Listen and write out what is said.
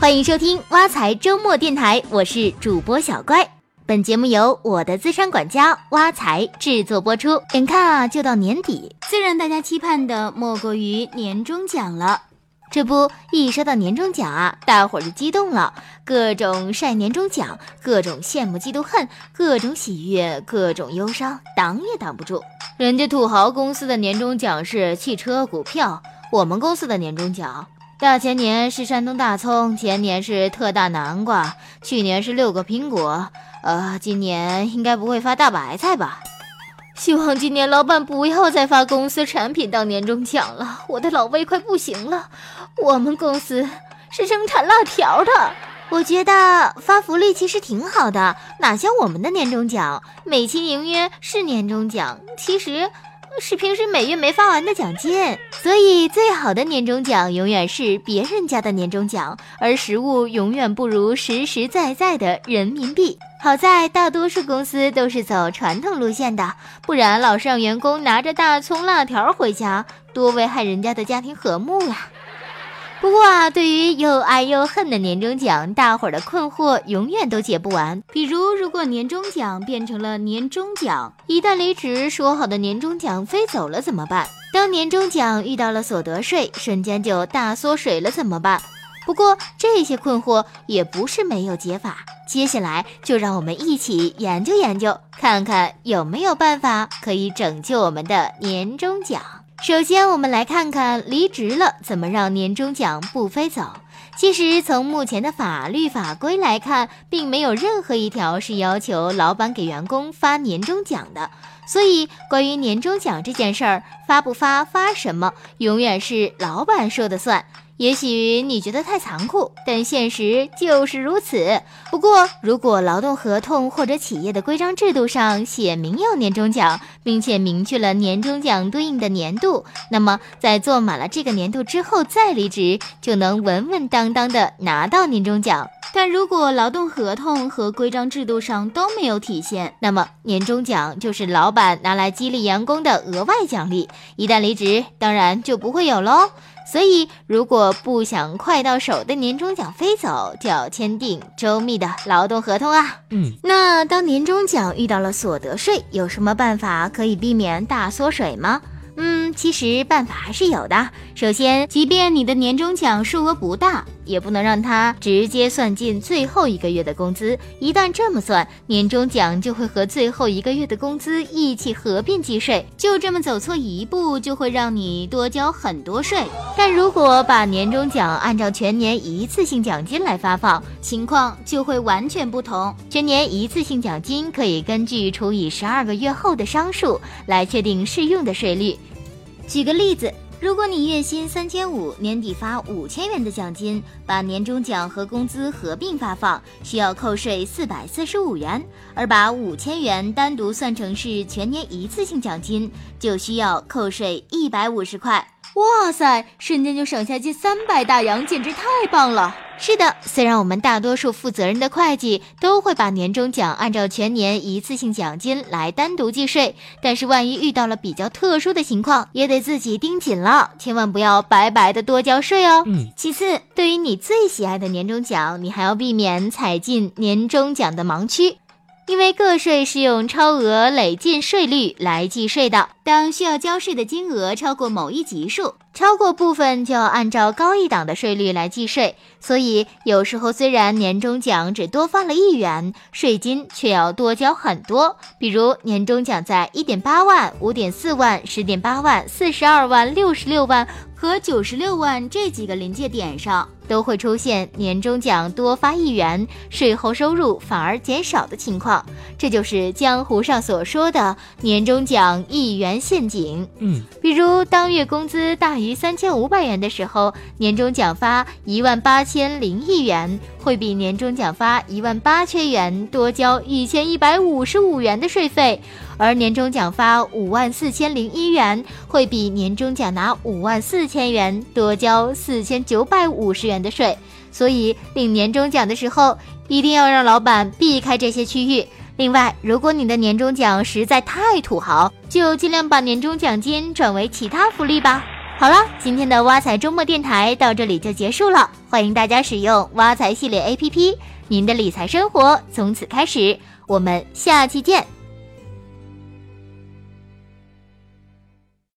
欢迎收听挖财周末电台，我是主播小乖。本节目由我的资产管家挖财制作播出。眼看啊，就到年底，最让大家期盼的莫过于年终奖了。这不，一说到年终奖啊，大伙儿就激动了，各种晒年终奖，各种羡慕嫉妒恨，各种喜悦，各种忧伤，挡也挡不住。人家土豪公司的年终奖是汽车、股票，我们公司的年终奖。大前年是山东大葱，前年是特大南瓜，去年是六个苹果，呃，今年应该不会发大白菜吧？希望今年老板不要再发公司产品当年终奖了，我的老胃快不行了。我们公司是生产辣条的，我觉得发福利其实挺好的，哪像我们的年终奖，美其名曰是年终奖，其实。是平时每月没发完的奖金，所以最好的年终奖永远是别人家的年终奖，而实物永远不如实实在在的人民币。好在大多数公司都是走传统路线的，不然老是让员工拿着大葱辣条回家，多危害人家的家庭和睦呀。不过啊，对于又爱又恨的年终奖，大伙儿的困惑永远都解不完。比如，如果年终奖变成了年终奖，一旦离职，说好的年终奖飞走了怎么办？当年终奖遇到了所得税，瞬间就大缩水了怎么办？不过这些困惑也不是没有解法，接下来就让我们一起研究研究，看看有没有办法可以拯救我们的年终奖。首先，我们来看看离职了怎么让年终奖不飞走。其实，从目前的法律法规来看，并没有任何一条是要求老板给员工发年终奖的。所以，关于年终奖这件事儿，发不发、发什么，永远是老板说的算。也许你觉得太残酷，但现实就是如此。不过，如果劳动合同或者企业的规章制度上写明要年终奖，并且明确了年终奖对应的年度，那么在做满了这个年度之后再离职，就能稳稳当当的拿到年终奖。但如果劳动合同和规章制度上都没有体现，那么年终奖就是老板拿来激励员工的额外奖励，一旦离职，当然就不会有喽。所以，如果不想快到手的年终奖飞走，就要签订周密的劳动合同啊。嗯，那当年终奖遇到了所得税，有什么办法可以避免大缩水吗？嗯，其实办法还是有的。首先，即便你的年终奖数额不大，也不能让他直接算进最后一个月的工资。一旦这么算，年终奖就会和最后一个月的工资一起合并计税。就这么走错一步，就会让你多交很多税。但如果把年终奖按照全年一次性奖金来发放，情况就会完全不同。全年一次性奖金可以根据除以十二个月后的商数来确定适用的税率。举个例子，如果你月薪三千五，年底发五千元的奖金，把年终奖和工资合并发放，需要扣税四百四十五元；而把五千元单独算成是全年一次性奖金，就需要扣税一百五十块。哇塞，瞬间就省下近三百大洋，简直太棒了！是的，虽然我们大多数负责任的会计都会把年终奖按照全年一次性奖金来单独计税，但是万一遇到了比较特殊的情况，也得自己盯紧了，千万不要白白的多交税哦。嗯。其次，对于你最喜爱的年终奖，你还要避免踩进年终奖的盲区。因为个税是用超额累进税率来计税的，当需要交税的金额超过某一级数，超过部分就要按照高一档的税率来计税。所以有时候虽然年终奖只多发了一元，税金却要多交很多。比如年终奖在一点八万、五点四万、十点八万、四十二万、六十六万和九十六万这几个临界点上。都会出现年终奖多发一元，税后收入反而减少的情况，这就是江湖上所说的年终奖一元陷阱。嗯，比如当月工资大于三千五百元的时候，年终奖发一万八千零一元，会比年终奖发一万八千元多交一千一百五十五元的税费。而年终奖发五万四千零一元，会比年终奖拿五万四千元多交四千九百五十元的税。所以领年终奖的时候，一定要让老板避开这些区域。另外，如果你的年终奖实在太土豪，就尽量把年终奖金转为其他福利吧。好了，今天的挖财周末电台到这里就结束了。欢迎大家使用挖财系列 APP，您的理财生活从此开始。我们下期见。